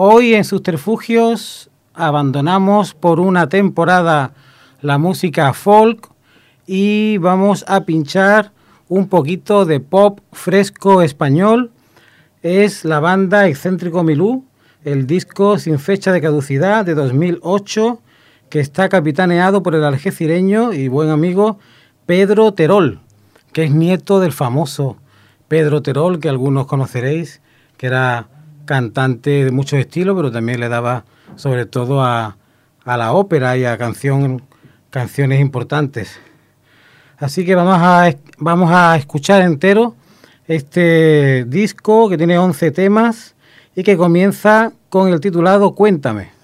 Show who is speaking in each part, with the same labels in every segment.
Speaker 1: Hoy en sus terfugios abandonamos por una temporada la música folk y vamos a pinchar un poquito de pop fresco español. Es la banda Excéntrico Milú, el disco sin fecha de caducidad de 2008 que está capitaneado por el algecireño y buen amigo Pedro Terol, que es nieto del famoso Pedro Terol, que algunos conoceréis, que era cantante de muchos estilos, pero también le daba sobre todo a, la ópera y a canción, canciones importantes. Así que vamos a, vamos a escuchar entero este disco que tiene 11 temas y que comienza con el titulado Cuéntame.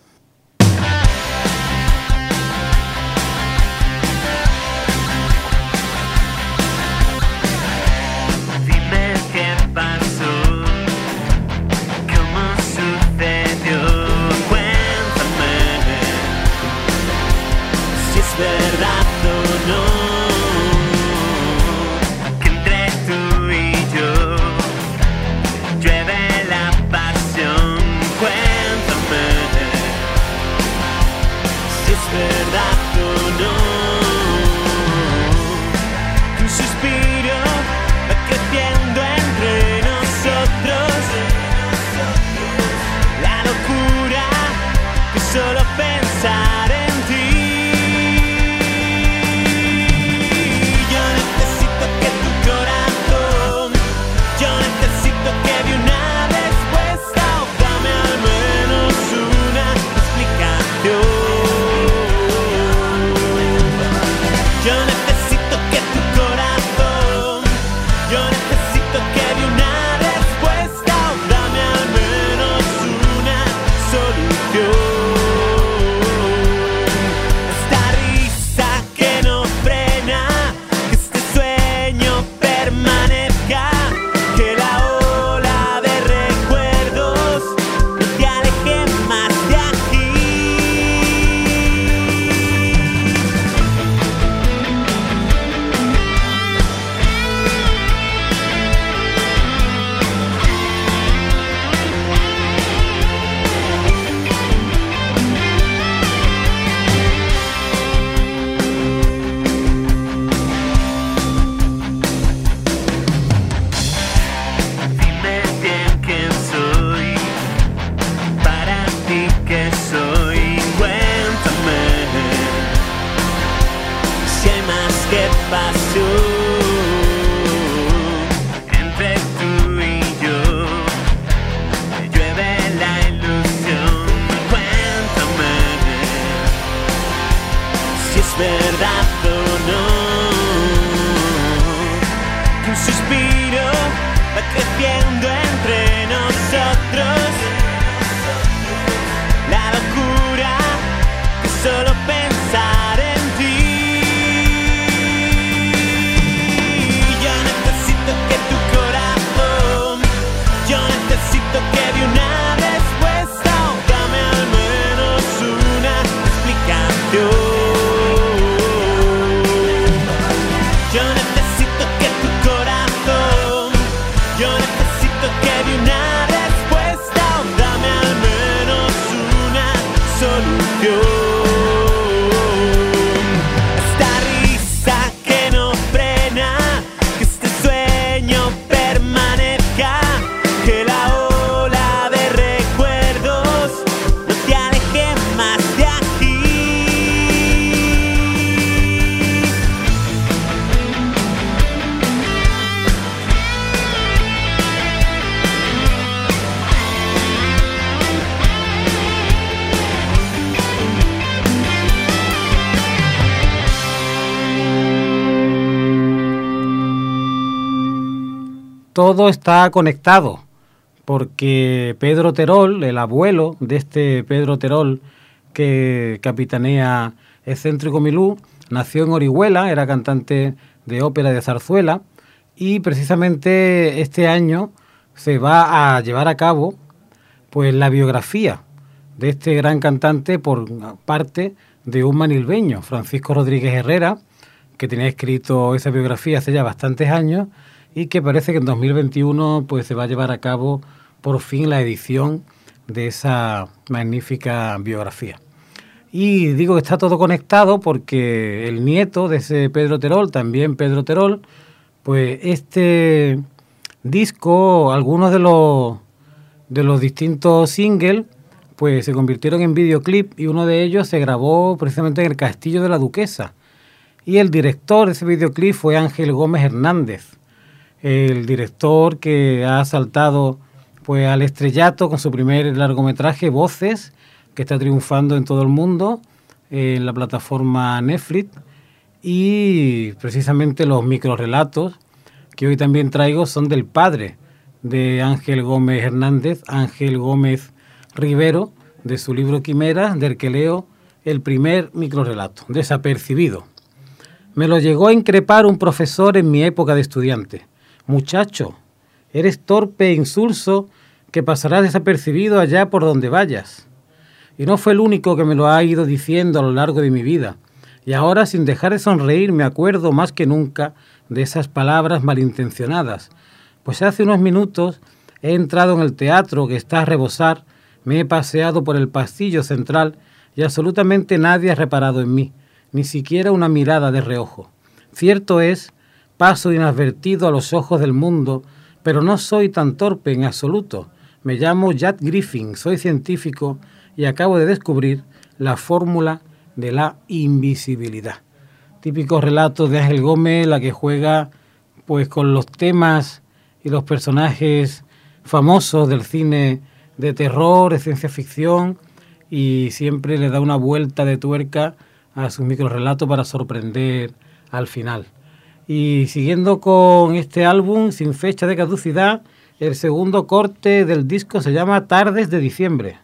Speaker 1: be creciendo entre nosotros. La locura que solo todo está conectado, porque Pedro Terol, el abuelo de este Pedro Terol que capitanea Excéntrico Milú, nació en Orihuela, era cantante de ópera de zarzuela, y precisamente este año
Speaker 2: se va a llevar a cabo pues la biografía de este gran cantante por parte de un manilbeño, Francisco Rodríguez Herrera, que tenía escrito esa biografía hace ya bastantes años y que parece que en 2021 pues se va a llevar a cabo por fin la edición de esa magnífica biografía. Y digo que está todo conectado porque el nieto de ese Pedro Terol, también Pedro Terol, pues este disco, algunos de los de los distintos singles, pues se convirtieron en videoclip y uno de ellos se grabó precisamente en el Castillo de la Duquesa. Y el director de ese videoclip fue Ángel Gómez Hernández, el director que ha saltado pues al estrellato con su primer largometraje Voces, que está triunfando en todo el mundo en la plataforma Netflix y precisamente los microrelatos que hoy también traigo son del padre de Ángel Gómez Hernández, Ángel Gómez Rivero, de su libro Quimera, del que leo el primer microrelato, Desapercibido. Me lo llegó a increpar un profesor en mi época de estudiante. Muchacho, eres torpe e insulso que pasarás desapercibido allá por donde vayas. Y no fue el único que me lo ha ido diciendo a lo largo de mi vida. Y ahora, sin dejar de sonreír, me acuerdo más que nunca de esas palabras malintencionadas. Pues hace unos minutos he entrado en el teatro que está a rebosar, me he paseado por el pasillo central y absolutamente nadie ha reparado en mí, ni siquiera una mirada de reojo. Cierto es, paso inadvertido a los ojos del mundo, pero no soy tan torpe en absoluto. Me llamo Jack Griffin, soy científico y acabo de descubrir la fórmula de la invisibilidad. Típico relato de Ángel Gómez, la que juega pues con los temas y los personajes famosos del cine de terror, de ciencia ficción y siempre le da una vuelta de tuerca a sus microrelatos para sorprender al final. Y siguiendo con este álbum sin fecha de caducidad, el segundo corte del disco se llama Tardes de Diciembre.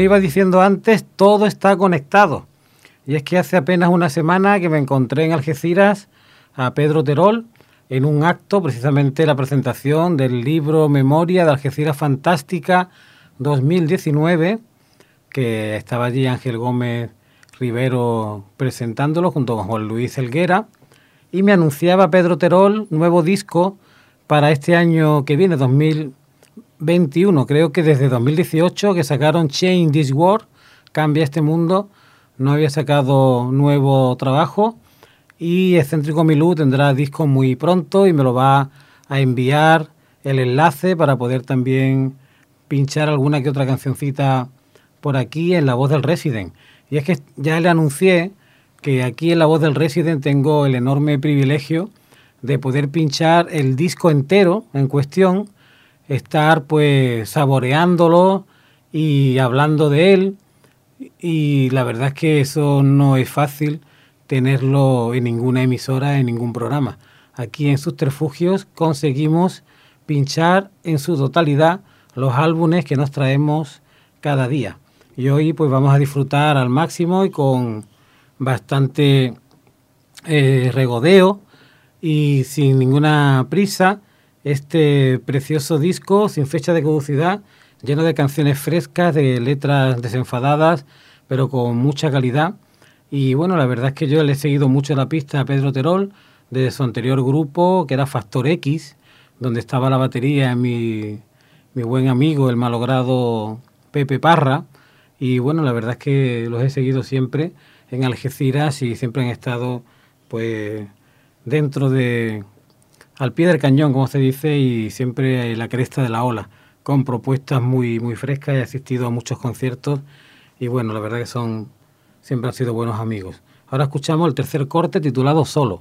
Speaker 1: Iba
Speaker 2: diciendo antes, todo está conectado. Y es que hace apenas una semana que me encontré en Algeciras a Pedro Terol en un acto, precisamente la presentación del libro Memoria de Algeciras Fantástica 2019, que estaba allí Ángel Gómez Rivero presentándolo junto con Juan Luis Elguera, y me anunciaba Pedro Terol nuevo disco para este año que viene, 2020 21, creo que desde 2018 que sacaron Change This World, Cambia este mundo, no había sacado nuevo trabajo y Excéntrico Milú tendrá disco muy pronto y me lo va a enviar el enlace para poder también pinchar alguna que otra cancioncita por aquí en La Voz del Resident. Y es que ya le anuncié que aquí en La Voz del Resident tengo el enorme privilegio de poder pinchar el disco entero en cuestión estar pues saboreándolo y hablando de él. Y la verdad es que eso no es fácil tenerlo en ninguna emisora, en ningún programa. Aquí en Subterfugios conseguimos pinchar en su totalidad los álbumes que nos traemos cada día. Y hoy pues vamos a disfrutar al máximo y con bastante eh, regodeo y sin ninguna prisa este precioso disco sin fecha de caducidad, lleno de canciones frescas, de letras desenfadadas, pero con mucha calidad. Y bueno, la verdad es que yo le he seguido mucho la pista a Pedro Terol desde su anterior grupo, que era Factor X, donde estaba la batería mi, mi buen amigo, el malogrado Pepe Parra. Y bueno, la verdad es que los he seguido siempre en Algeciras y siempre han estado pues dentro de, al pie del cañón, como se dice, y siempre la cresta de la ola, con propuestas muy, muy frescas. He asistido a muchos conciertos y bueno, la verdad que son, siempre han sido buenos amigos. Ahora escuchamos el tercer corte titulado Solo.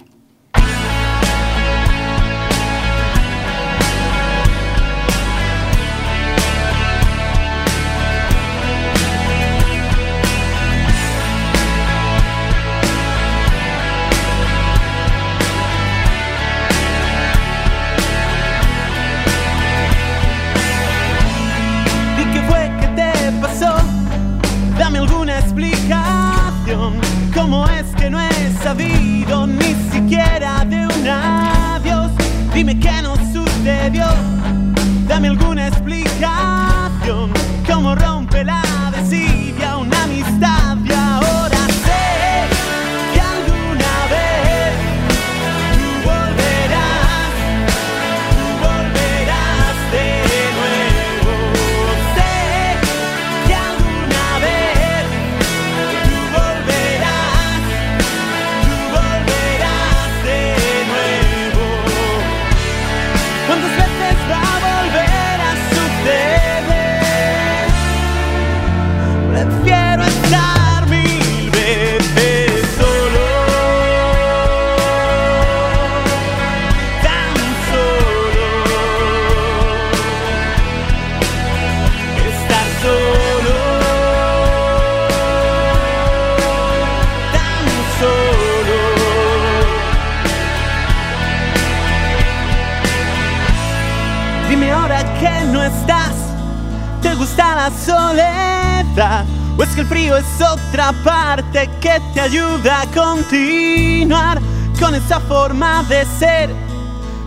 Speaker 1: Forma de ser.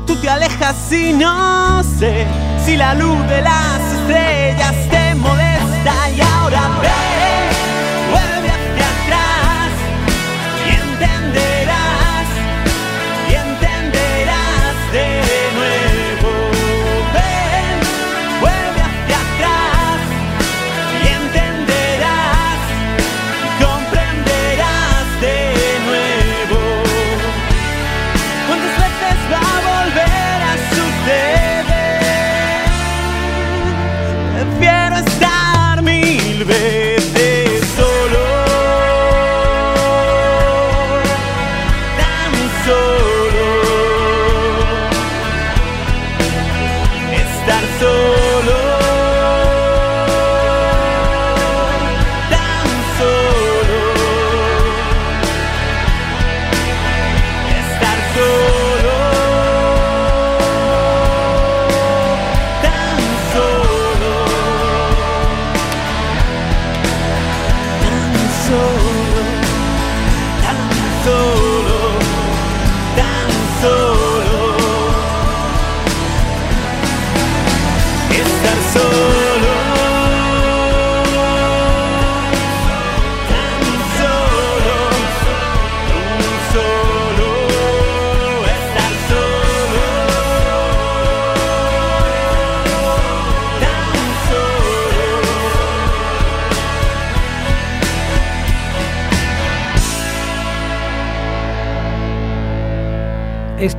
Speaker 1: Tú te alejas y no sé si la luz de las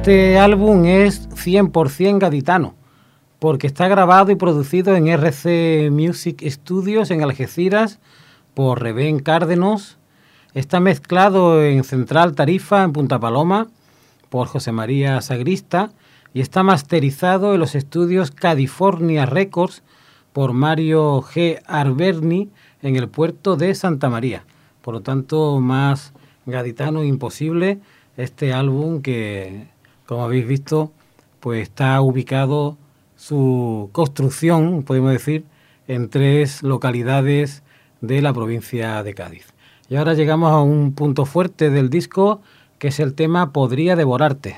Speaker 1: Este álbum es 100% gaditano, porque está grabado y producido en RC Music Studios en Algeciras por Reben Cárdenos. Está mezclado en Central Tarifa, en Punta Paloma, por José María Sagrista, y está masterizado en los estudios California Records por Mario G. Arberni en el puerto de Santa María. Por lo tanto, más gaditano imposible este álbum que, como habéis visto, pues está ubicado su construcción, podemos decir, en tres localidades de la provincia de Cádiz. Y ahora llegamos a un punto fuerte del disco, que es el tema Podría devorarte.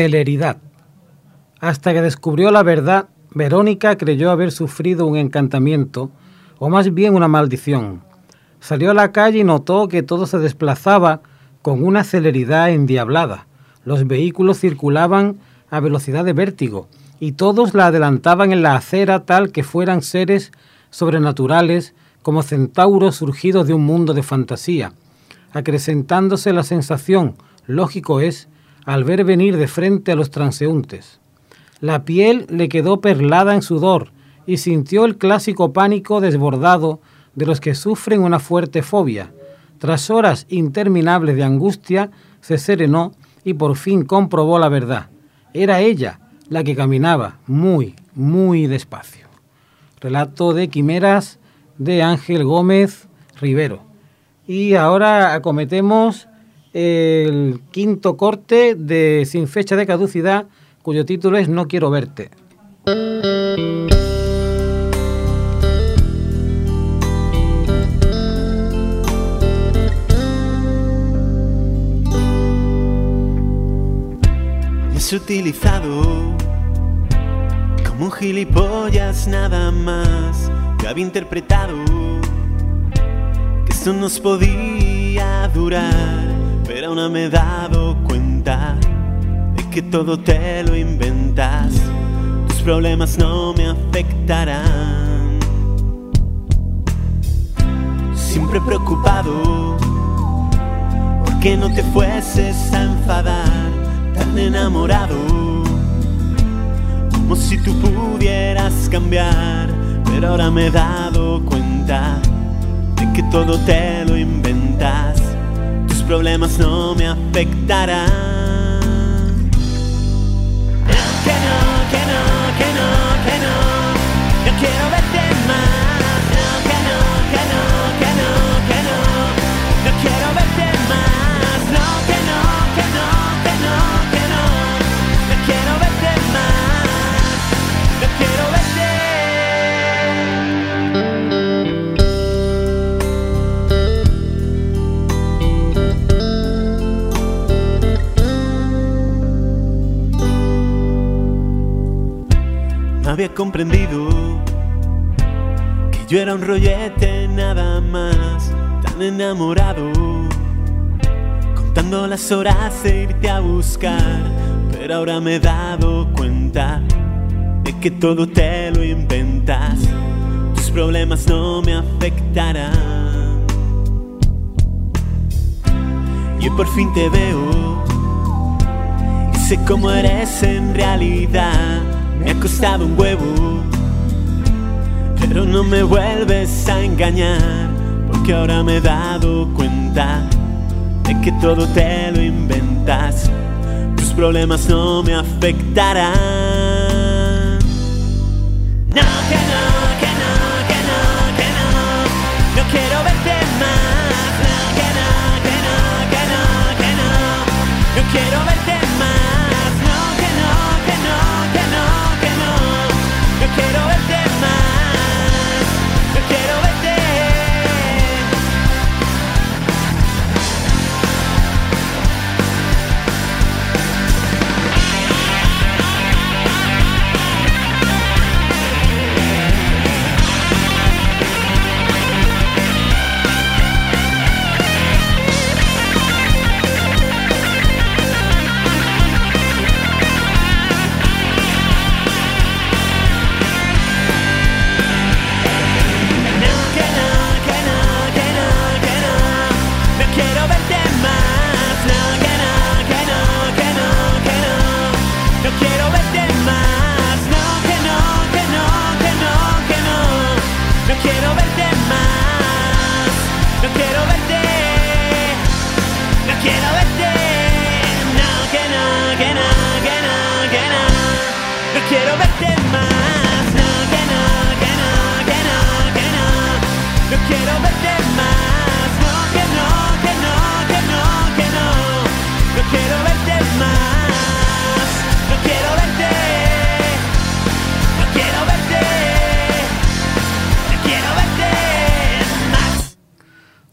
Speaker 2: Celeridad. Hasta que descubrió la verdad, Verónica creyó haber sufrido un encantamiento, o más bien una maldición. Salió a la calle y notó que todo se desplazaba con una celeridad endiablada. Los vehículos circulaban a velocidad de vértigo y todos la adelantaban en la acera tal que fueran seres sobrenaturales como centauros surgidos de un mundo de fantasía, acrecentándose la sensación, lógico es, al ver venir de frente a los transeúntes. La piel le quedó perlada en sudor y sintió el clásico pánico desbordado de los que sufren una fuerte fobia. Tras horas interminables de angustia, se serenó y por fin comprobó la verdad. Era ella la que caminaba muy, muy despacio. Relato de Quimeras de Ángel Gómez Rivero. Y ahora acometemos el quinto corte de Sin fecha de caducidad, cuyo título es No quiero verte.
Speaker 1: Me has utilizado como un gilipollas nada más. Yo había interpretado que esto nos podía durar, pero aún no me he dado cuenta de que todo te lo inventas. Tus problemas no me afectarán. Siempre preocupado porque no te fueses a enfadar, tan enamorado como si tú pudieras cambiar, pero ahora me he dado cuenta de que todo te lo inventas, problemas no me afectarán. Había comprendido que yo era un rollete nada más, tan enamorado, contando las horas de irte a buscar, pero ahora me he dado cuenta de que todo te lo inventas, tus problemas no me afectarán. Y por fin te veo y sé cómo eres en realidad. Me ha costado un huevo, pero no me vuelves a engañar, porque ahora me he dado cuenta de que todo te lo inventas. Tus problemas no me afectarán. No, que no, que no, que no, que no, no quiero verte más. Que no, que no, que no, que no, no quiero verte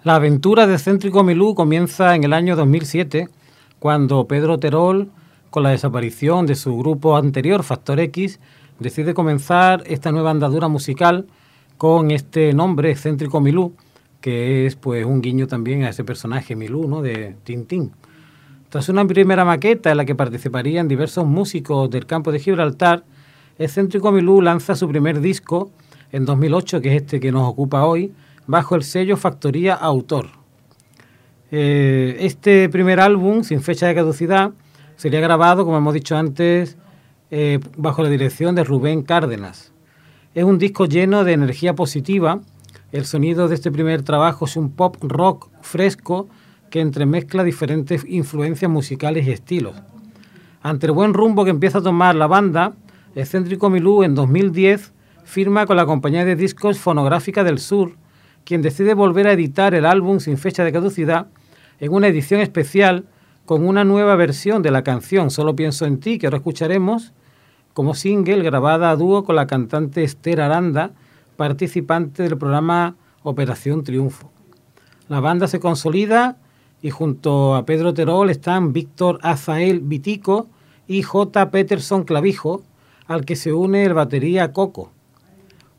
Speaker 2: La aventura de Céntrico Milú comienza en el año 2007, cuando Pedro Terol con la desaparición de su grupo anterior, Factor X, decide comenzar esta nueva andadura musical con este nombre, Excéntrico Milú, que es pues un guiño también a ese personaje Milú, ¿no? de Tintín. Tras una primera maqueta en la que participarían diversos músicos del campo de Gibraltar, Excéntrico Milú lanza su primer disco en 2008, que es este que nos ocupa hoy, bajo el sello Factoría Autor. Eh, este primer álbum, sin fecha de caducidad, sería grabado, como hemos dicho antes, eh, bajo la dirección de Rubén Cárdenas. Es un disco lleno de energía positiva. El sonido de este primer trabajo es un pop rock fresco que entremezcla diferentes influencias musicales y estilos. Ante el buen rumbo que empieza a tomar la banda, Excéntrico Milú en 2010 firma con la compañía de discos Fonográfica del Sur, quien decide volver a editar el álbum sin fecha de caducidad en una edición especial con una nueva versión de la canción Solo pienso en ti, que ahora escucharemos, como single grabada a dúo con la cantante Esther Aranda, participante del programa Operación Triunfo. La banda se consolida y junto a Pedro Terol están Víctor Azael Vitico y J. Peterson Clavijo, al que se une el batería Coco.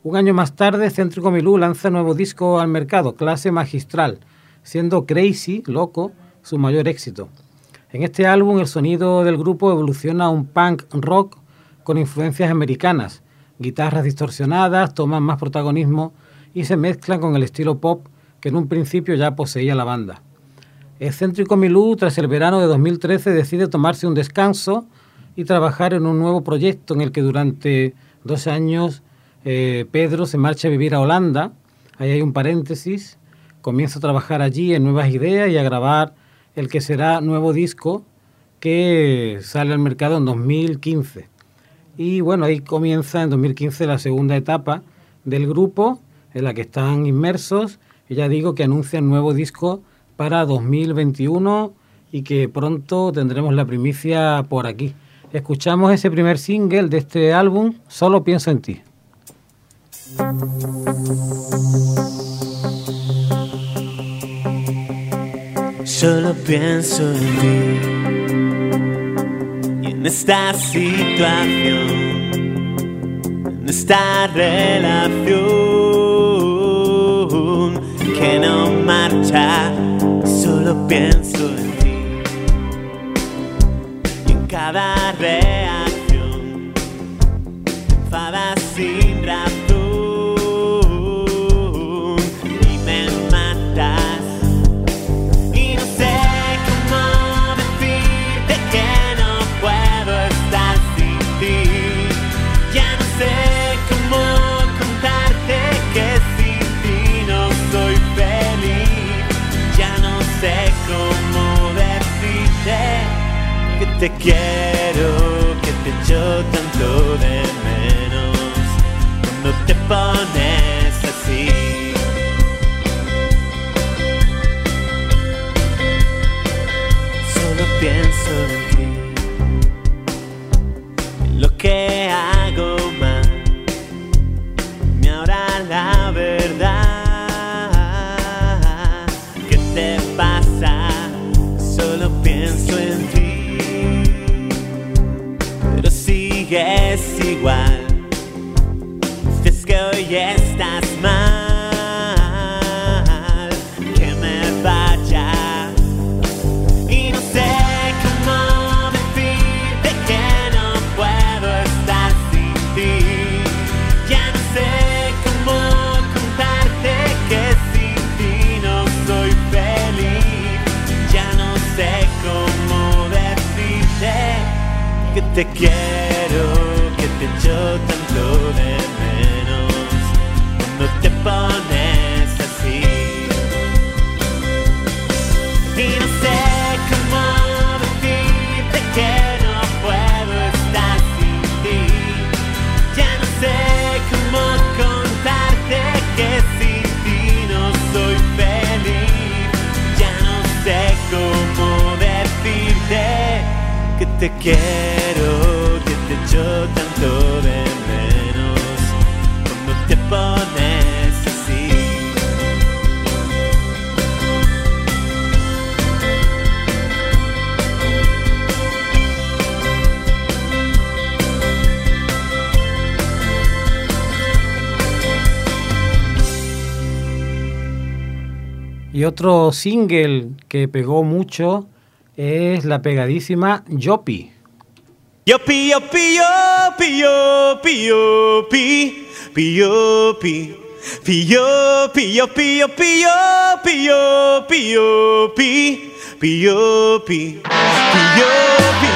Speaker 2: Un año más tarde, Céntrico Milú lanza nuevo disco al mercado, Clase Magistral, siendo Crazy, Loco, su mayor éxito. En este álbum el sonido del grupo evoluciona a un punk rock con influencias americanas, guitarras distorsionadas toman más protagonismo y se mezclan con el estilo pop que en un principio ya poseía la banda. Excéntrico Milú, tras el verano de 2013, decide tomarse un descanso y trabajar en un nuevo proyecto en el que durante dos años eh, Pedro se marcha a vivir a Holanda. Ahí hay un paréntesis. Comienza a trabajar allí en nuevas ideas y a grabar el que será nuevo disco que sale al mercado en 2015. Y bueno, ahí comienza en 2015 la segunda etapa del grupo en la que están inmersos. Y ya digo que anuncian nuevo disco para 2021 y que pronto tendremos la primicia por aquí. Escuchamos ese primer single de este álbum, Solo pienso en ti.
Speaker 1: Solo pienso en ti y en esta situación, en esta relación que no marcha solo pienso en ti. Y en cada reacción, enfadas sin razón. Te quiero, que te echo tanto de que te quiero, que te echo tanto de menos cuando te pones así. Y no sé cómo decirte que no puedo estar sin ti. Ya no sé cómo contarte que sin ti no soy feliz. Ya no sé cómo decirte que te quiero, tanto de menos te pones.
Speaker 2: Y otro single que pegó mucho es la pegadísima Yopi.
Speaker 1: Yopi, yopi, yopi, yopi, yopi, yopi, yopi, yopi, yopi, yopi, yopi, yopi, yopi, yopi, yopi,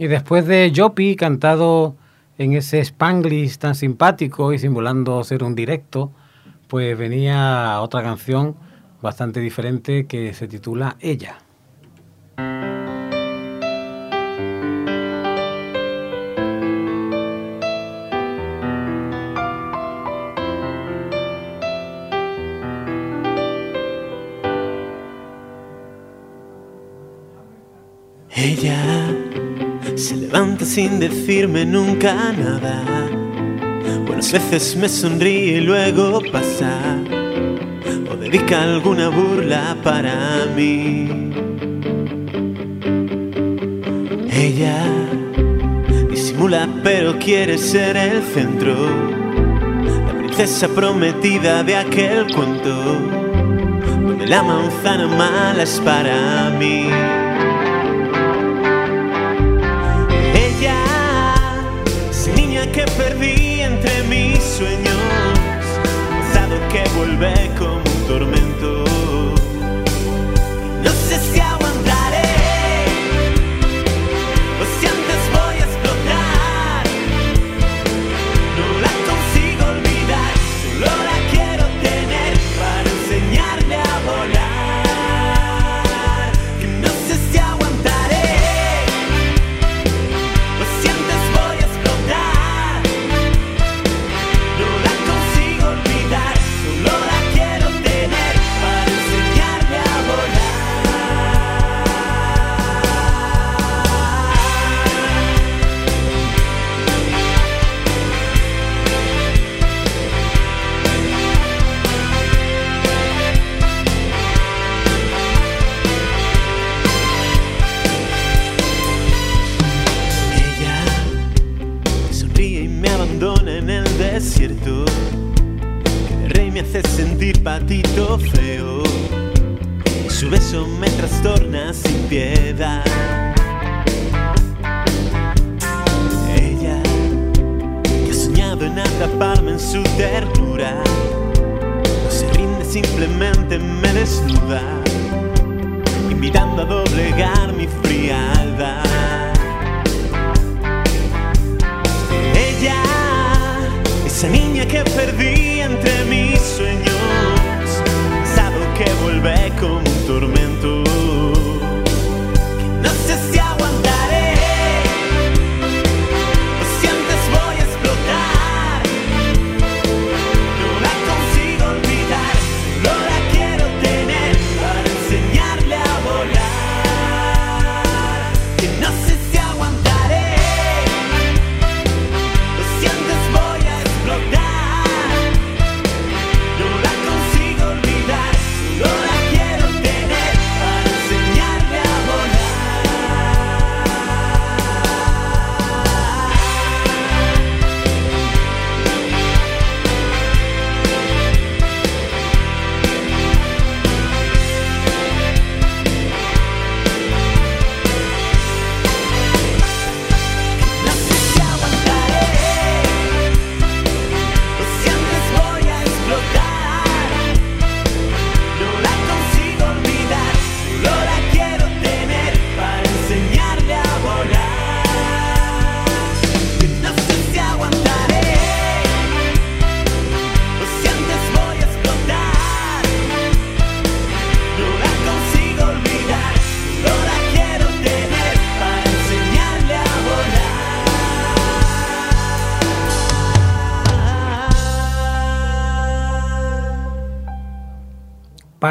Speaker 2: Y después de Jopi, cantado en ese spanglish tan simpático y simulando ser un directo, pues venía otra canción bastante diferente que se titula Ella.
Speaker 1: Sin decirme nunca nada. Buenas veces me sonríe y luego pasa. O dedica alguna burla para mí. Ella disimula pero quiere ser el centro. La princesa prometida de aquel cuento. Donde la manzana mala es para mí. Perdí entre mis sueños, pasado que vuelve como un tormento.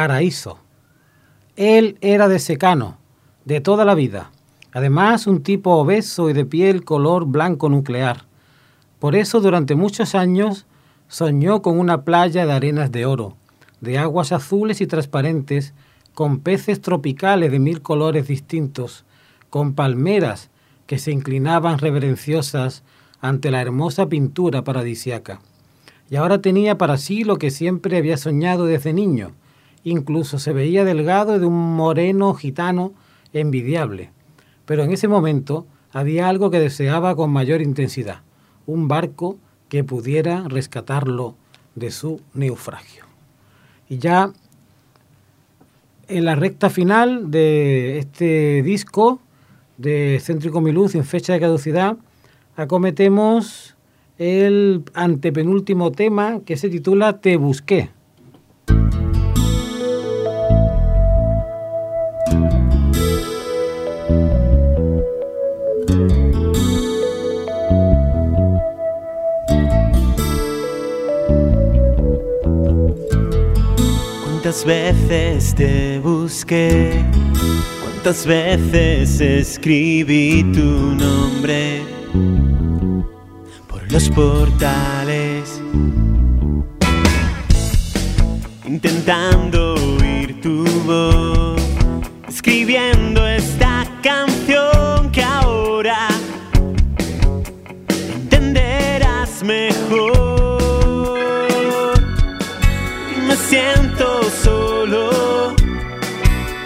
Speaker 2: Paraíso. Él era de secano, de toda la vida. Además, un tipo obeso y de piel color blanco nuclear. Por eso, durante muchos años, soñó con una playa de arenas de oro, de aguas azules y transparentes, con peces tropicales de mil colores distintos, con palmeras que se inclinaban reverenciosas ante la hermosa pintura paradisiaca. Y ahora tenía para sí lo que siempre había soñado desde niño, Incluso se veía delgado de un moreno gitano envidiable. Pero en ese momento había algo que deseaba con mayor intensidad, un barco que pudiera rescatarlo de su naufragio. Y ya en la recta final de este disco de Céntrico Miluz en fecha de caducidad, acometemos el antepenúltimo tema que se titula Te busqué.
Speaker 1: ¿Cuántas veces te busqué? ¿Cuántas veces escribí tu nombre por los portales? Intentando oír tu voz, escribiendo solo,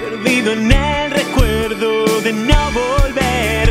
Speaker 1: perdido en el recuerdo de no volver,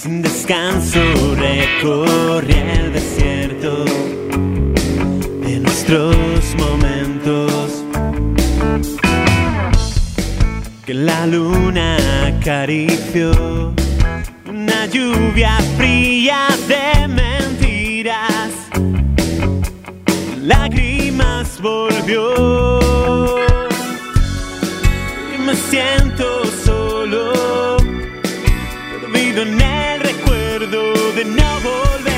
Speaker 1: Sin descanso recorrí el desierto nuestros momentos. Que la luna acarició una lluvia fría de mentiras. Lágrimas volvió y me siento en el recuerdo de no volver,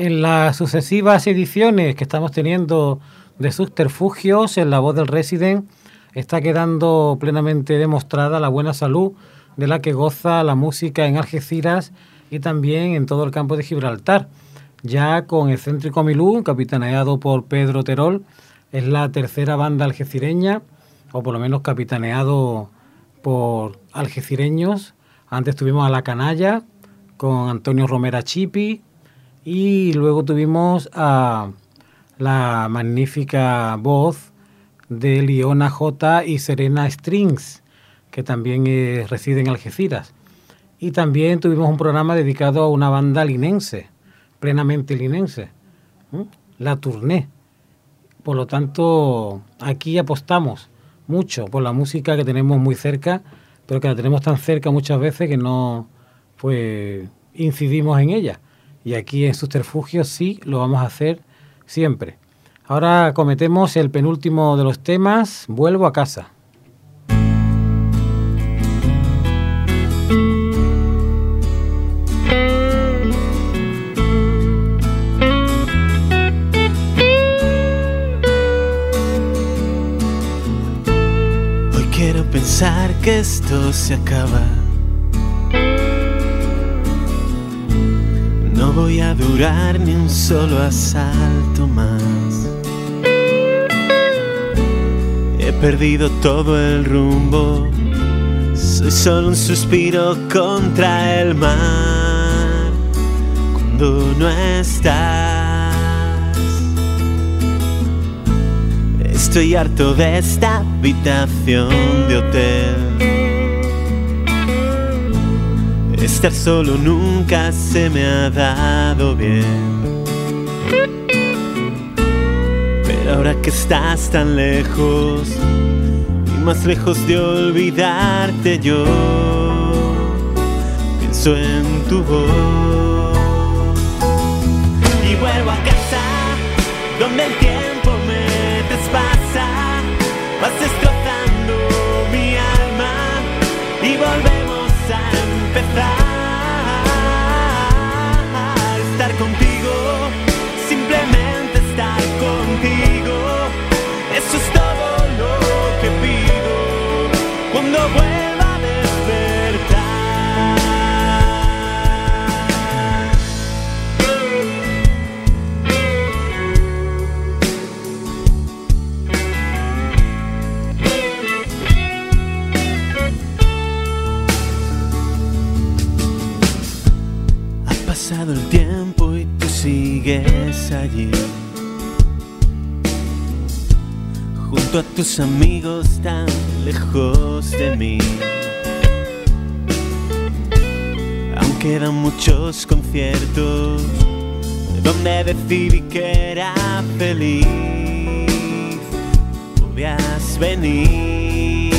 Speaker 2: En las sucesivas ediciones que estamos teniendo de subterfugios, en la voz del Resident, está quedando plenamente demostrada la buena salud de la que goza la música en Algeciras y también en todo el campo de Gibraltar. Ya con Excéntrico Milú, capitaneado por Pedro Terol, es la tercera banda algecireña, o por lo menos capitaneado por algecireños. Antes tuvimos a La Canalla con Antonio Romera Chipi, y luego tuvimos a la magnífica voz de Liona J y Serena Strings, que también eh, reside en Algeciras. Y también tuvimos un programa dedicado a una banda linense, plenamente linense. La Tournée. Por lo tanto, aquí apostamos mucho por la música que tenemos muy cerca, pero que la tenemos tan cerca muchas veces que no pues incidimos en ella. Y aquí en Subterfugio sí lo vamos a hacer siempre. Ahora cometemos el penúltimo de los temas, Vuelvo a casa.
Speaker 1: Hoy quiero pensar que esto se acaba. No voy a durar ni un solo asalto más. He perdido todo el rumbo. Soy solo un suspiro contra el mar. Cuando no estás. Estoy harto de esta habitación de hotel. Estar solo nunca se me ha dado bien. Pero ahora que estás tan lejos y más lejos de olvidarte yo, pienso en tu voz. Allí. Junto a tus amigos tan lejos de mí. Aún quedan muchos conciertos donde decidí que era feliz. Podías venir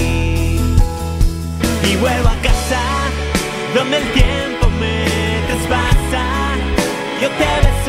Speaker 1: y vuelvo a casa donde el tiempo me traspasa. Yo te beso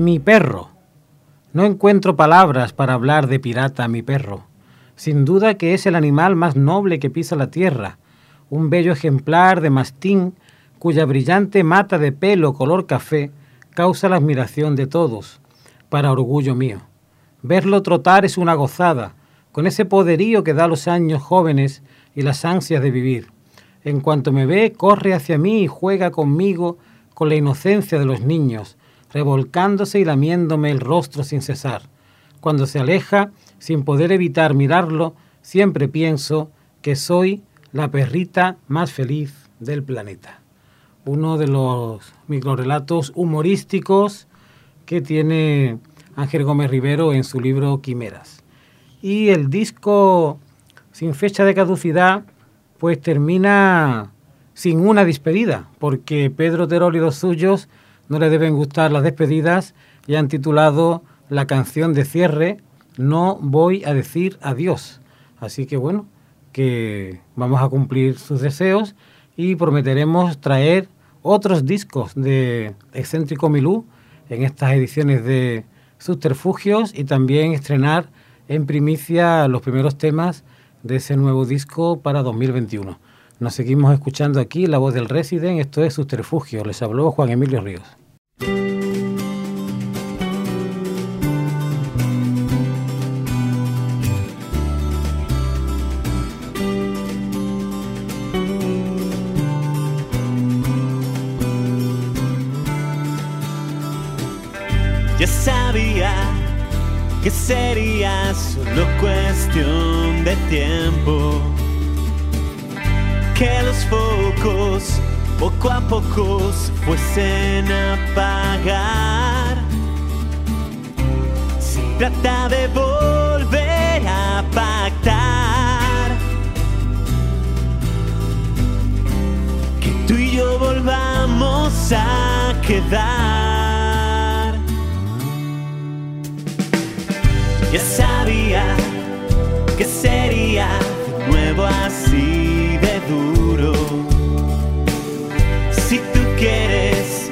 Speaker 2: Mi perro. No encuentro palabras para hablar de pirata, mi perro. Sin duda que es el animal más noble que pisa la tierra, un bello ejemplar de mastín cuya brillante mata de pelo color café causa la admiración de todos, para orgullo mío. Verlo trotar es una gozada, con ese poderío que da los años jóvenes y las ansias de vivir. En cuanto me ve, corre hacia mí y juega conmigo con la inocencia de los niños, revolcándose y lamiéndome el rostro sin cesar. Cuando se aleja, sin poder evitar mirarlo, siempre pienso que soy la perrita más feliz del planeta. Uno de los microrelatos humorísticos que tiene Ángel Gómez Rivero en su libro Quimeras. Y el disco sin fecha de caducidad, pues termina sin una despedida, porque Pedro Terol y los suyos no le deben gustar las despedidas y han titulado la canción de cierre No voy a decir adiós. Así que bueno, que vamos a cumplir sus deseos y prometeremos traer otros discos de Excéntrico Milú en estas ediciones de Subterfugios y también estrenar en primicia los primeros temas de ese nuevo disco para 2021. Nos seguimos escuchando aquí La Voz del Resident, esto es Subterfugios. Les habló Juan Emilio Ríos.
Speaker 1: Sería solo cuestión de tiempo que los focos poco a poco se fuesen a apagar. Se trata de volver a pactar. Que tú y yo volvamos a quedar. Ya sabía que sería nuevo así de duro. Si tú quieres,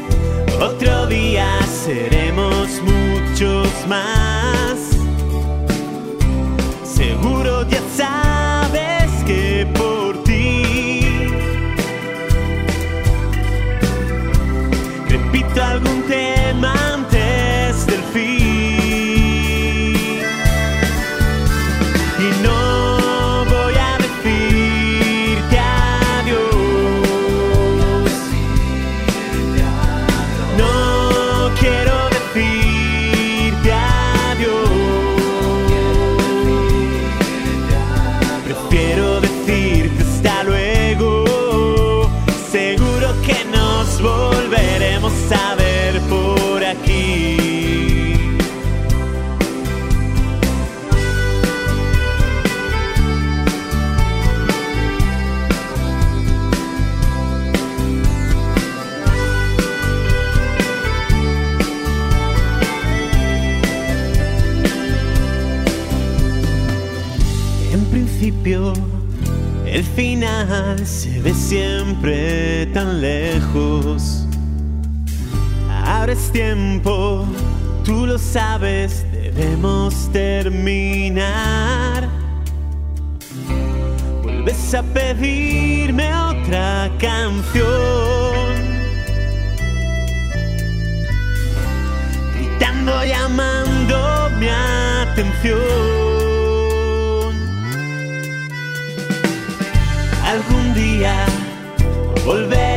Speaker 1: otro día seremos muchos más. Lejos. Ahora es tiempo, tú lo sabes, debemos terminar. Vuelves a pedirme otra canción. Gritando, llamando mi atención. algún día volveremos